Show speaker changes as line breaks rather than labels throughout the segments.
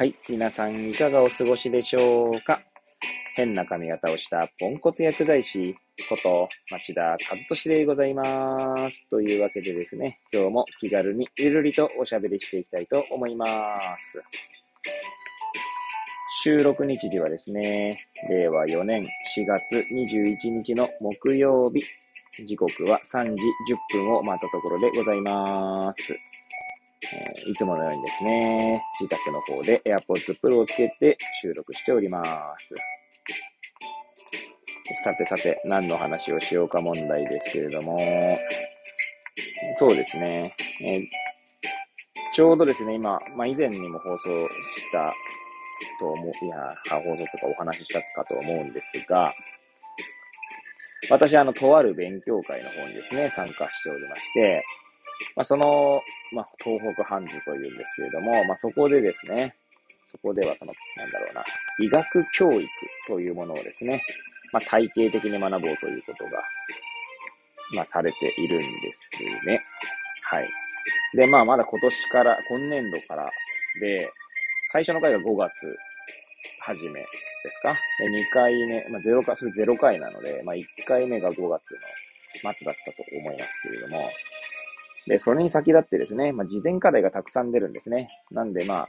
はい。皆さんいかがお過ごしでしょうか？変な髪型をしたポンコツ薬剤師こと町田和俊でございます。というわけでですね、今日も気軽にゆるりとおしゃべりしていきたいと思います。収録日時はですね、令和4年4月21日の木曜日、時刻は3時10分を回ったところでございます。えー、いつものようにですね、自宅の方で AirPods Pro をつけて収録しております。さてさて、何の話をしようか問題ですけれども、そうですね、えー、ちょうどですね、今、まあ、以前にも放送したと思う、いや、放送とかお話ししたかと思うんですが、私、あの、とある勉強会の方にですね、参加しておりまして、まあ、その、まあ、東北ハンズというんですけれども、まあ、そこでですね、そこではその、なんだろうな、医学教育というものをですね、まあ、体系的に学ぼうということが、まあ、されているんですね。はい。で、まあ、まだ今年から、今年度からで、最初の回が5月初めですか？で、2回目、まあ、0回、それ0回なので、まあ、1回目が5月の末だったと思いますけれども、で、それに先立ってですね、まあ、事前課題がたくさん出るんですね。なんで、まあ、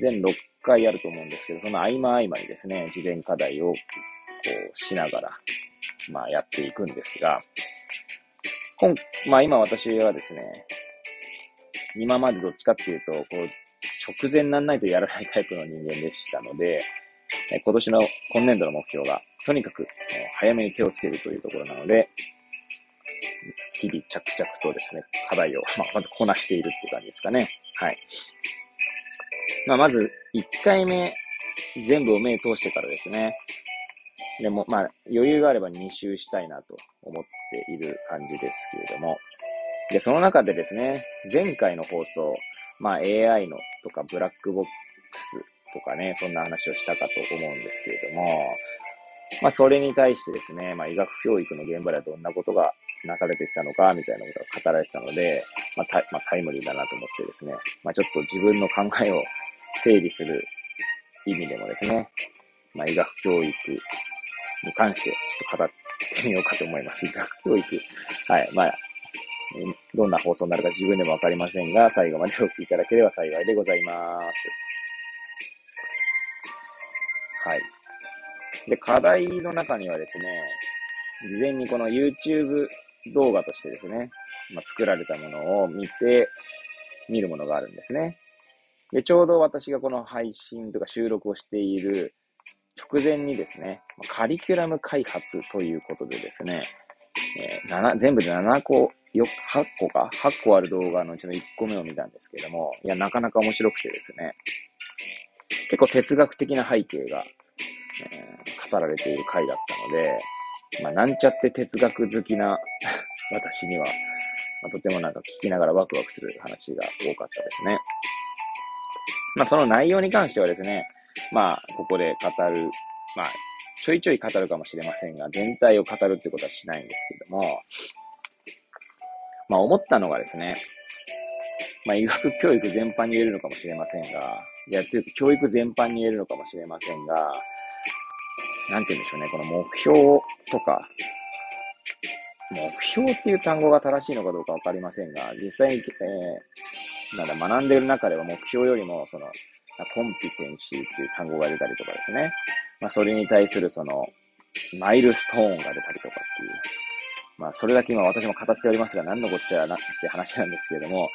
全6回やると思うんですけど、その合間合間にですね、事前課題を、こう、しながら、まあ、やっていくんですが、今、まあ、今私はですね、今までどっちかっていうと、こう、直前なんないとやらないタイプの人間でしたので、今年の今年度の目標が、とにかく早めに手をつけるというところなので、日々着々とですね、課題を、まあ、まずこなしているって感じですかね。はい。まあ、まず、1回目、全部を目通してからですね。でも、まあ、余裕があれば2周したいなと思っている感じですけれども。で、その中でですね、前回の放送、まあ、AI のとかブラックボックスとかね、そんな話をしたかと思うんですけれども、まあ、それに対してですね、まあ、医学教育の現場ではどんなことがなされてきたのか、みたいなことが語られてたので、まあ、タまあ、タイムリーだなと思ってですね、まあ、ちょっと自分の考えを整理する意味でもですね、まあ、医学教育に関してちょっと語ってみようかと思います。医学教育。はい。まあ、どんな放送になるか自分でもわかりませんが、最後までお聞きいただければ幸いでございます。はい。で、課題の中にはですね、事前にこの YouTube 動画としてですね、まあ、作られたものを見て、見るものがあるんですね。で、ちょうど私がこの配信とか収録をしている直前にですね、カリキュラム開発ということでですね、えー、7全部で7個、よ、8個か ?8 個ある動画のうちの1個目を見たんですけども、いや、なかなか面白くてですね、結構哲学的な背景が、えー、語られている回だったので、まあ、なんちゃって哲学好きな私には、まあ、とてもなんか聞きながらワクワクする話が多かったですね。まあ、その内容に関してはですね、まあ、ここで語る、まあ、ちょいちょい語るかもしれませんが、全体を語るってことはしないんですけども、まあ、思ったのがですね、まあ、医学教育全般に言えるのかもしれませんが、いや、というか教育全般に言えるのかもしれませんが、なんて言うんでしょうね、この目標とか、目標っていう単語が正しいのかどうかわかりませんが、実際に、えー、なんだ、学んでる中では目標よりも、その、コンピテンシーっていう単語が出たりとかですね。まあ、それに対するその、マイルストーンが出たりとかっていう。まあ、それだけ今私も語っておりますが、何のこっちゃなって話なんですけれども、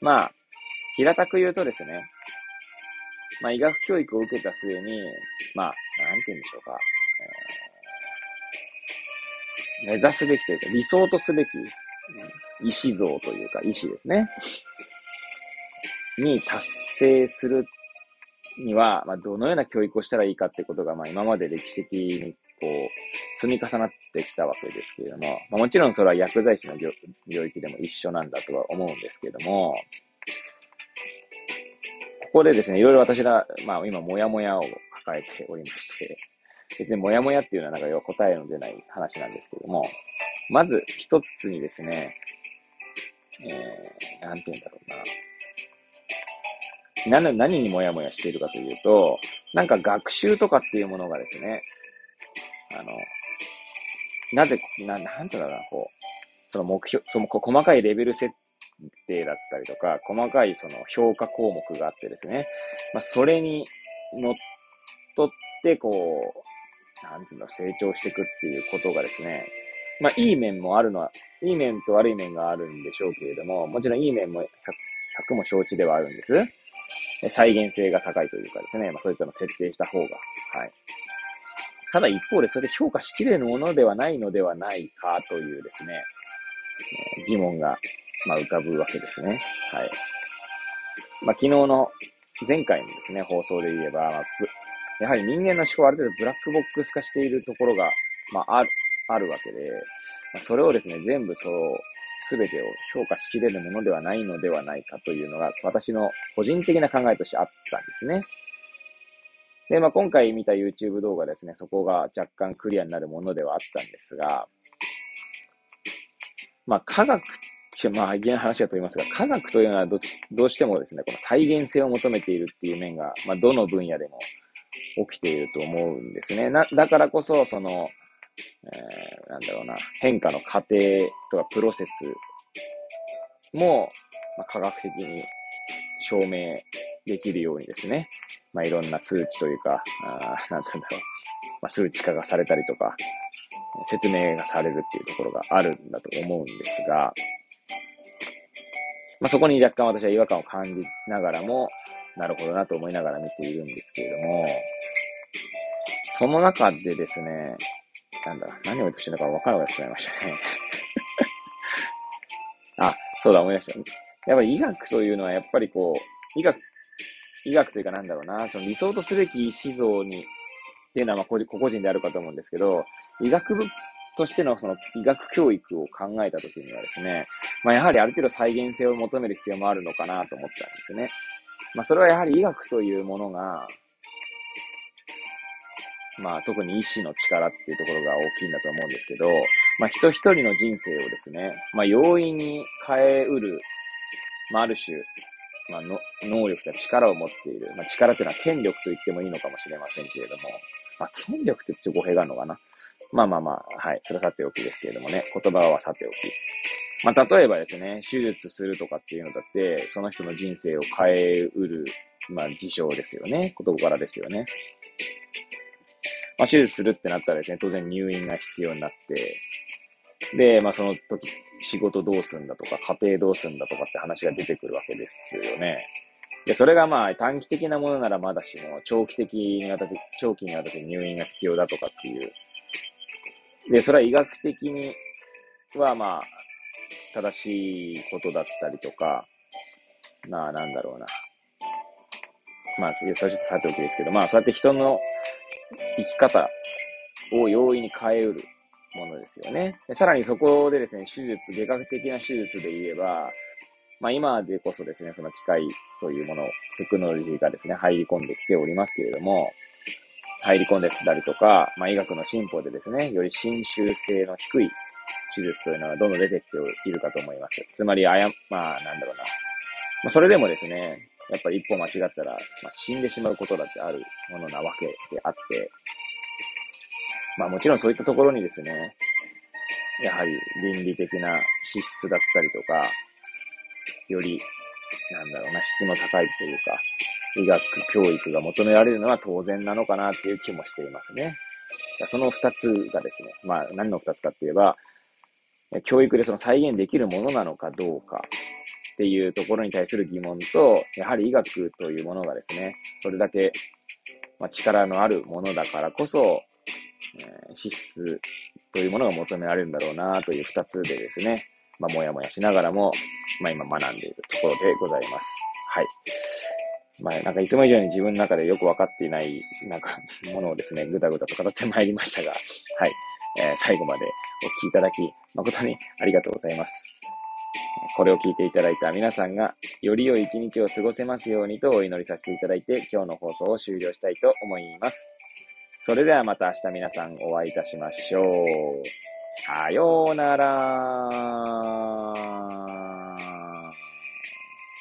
まあ、平たく言うとですね、まあ、医学教育を受けた末に、まあ、なんて言うんでしょうか。目指すべきというか、理想とすべき、意思像というか、意思ですね。に達成するには、まあ、どのような教育をしたらいいかってことが、まあ、今まで歴史的にこう、積み重なってきたわけですけれども、まあ、もちろんそれは薬剤師の領域でも一緒なんだとは思うんですけれども、ここでですね、いろいろ私が、まあ今、もやもやを抱えておりまして、別にもやもやっていうのはなんか要は答えの出ない話なんですけども、まず一つにですね、えー、なんて言うんだろうな。何、何にもやもやしているかというと、なんか学習とかっていうものがですね、あの、なぜ、な、なんていうのかな、こう、その目標、その細かいレベル設定だったりとか、細かいその評価項目があってですね、まあ、それに乗っ取って、こう、なんつうの、成長していくっていうことがですね、まあ、いい面もあるのは、いい面と悪い面があるんでしょうけれども、もちろんいい面も 100, 100も承知ではあるんです。再現性が高いというかですね、まあ、そういったのを設定した方が、はい。ただ一方でそれで評価しきれるものではないのではないかというですね、疑問が、まあ、浮かぶわけですね。はい。まあ、昨日の前回のですね、放送で言えば、まあ、やはり人間の思考はある程度ブラックボックス化しているところが、まあ、ある、あるわけで、まあ、それをですね、全部そう、すべてを評価しきれるものではないのではないかというのが、私の個人的な考えとしてあったんですね。で、まあ、今回見た YouTube 動画ですね、そこが若干クリアになるものではあったんですが、まあ、科学、まあ、現話だと言いますが、科学というのはどちどうしてもですね、この再現性を求めているっていう面が、まあ、どの分野でも起きていると思うんですね。な、だからこそ、その、えー、なんだろうな、変化の過程とかプロセスも、まあ、科学的に証明できるようにですね、まあ、いろんな数値というか、あなんてうんだろう、まあ、数値化がされたりとか、説明がされるっていうところがあるんだと思うんですが、まあ、そこに若干私は違和感を感じながらも、なるほどなと思いながら見ているんですけれども、その中でですね、なんだ、何を言うとしてるのか分からなくなってしまいましたね。あ、そうだ、思い出した。やっぱり医学というのはやっぱりこう、医学、医学というかなんだろうな、その理想とすべき思想にっていうのは、まあ、個々人であるかと思うんですけど、医学部としてのその医学教育を考えたときにはですね、まあ、やはりある程度再現性を求める必要もあるのかなと思ったんですね。まあ、それはやはり医学というものが、まあ、特に医師の力っていうところが大きいんだと思うんですけど、まあ、人一人の人生をですね、まあ、容易に変えうる、まあ、ある種、まあの、能力や力を持っている。まあ、力というのは権力と言ってもいいのかもしれませんけれども、まあ、権力ってちょっと語弊があるのかな。まあまあまあ、はい。それはさておきですけれどもね。言葉はさておき。まあ、例えばですね、手術するとかっていうのだって、その人の人生を変えうる、まあ、事象ですよね。言葉からですよね。まあ、手術するってなったらですね、当然入院が必要になって、で、まあ、その時、仕事どうすんだとか、家庭どうすんだとかって話が出てくるわけですよね。で、それがまあ短期的なものならまだしも、長期的にわたって、長期にわたって入院が必要だとかっていう。で、それは医学的にはまあ、正しいことだったりとか、まあなんだろうな。まあ、最初とさておきですけど、まあそうやって人の生き方を容易に変えうるものですよね。でさらにそこでですね、手術、外科的な手術で言えば、まあ今でこそですね、その機械というもの、テクノロジーがですね、入り込んできておりますけれども、入り込んできたりとか、まあ医学の進歩でですね、より侵襲性の低い手術というのがどんどん出てきているかと思います。つまり、あや、まあなんだろうな。まあそれでもですね、やっぱり一歩間違ったら、まあ、死んでしまうことだってあるものなわけであって、まあもちろんそういったところにですね、やはり倫理的な資質だったりとか、より、なんだろうな、質の高いというか、医学教育が求められるのは当然なのかなっていう気もしていますね。その二つがですね、まあ何の二つかって言えば、教育でその再現できるものなのかどうかっていうところに対する疑問と、やはり医学というものがですね、それだけ、ま力のあるものだからこそ、えー、資質というものが求められるんだろうなという二つでですね、まあ、もやもやしながらも、まあ、今学んでいるところでございます。はい。まあ、なんかいつも以上に自分の中でよくわかっていない、なんか、ものをですね、ぐだぐだと語ってまいりましたが、はい。えー、最後までお聞きいただき、誠にありがとうございます。これを聞いていただいた皆さんが、より良い一日を過ごせますようにとお祈りさせていただいて、今日の放送を終了したいと思います。それではまた明日皆さんお会いいたしましょう。さようなら。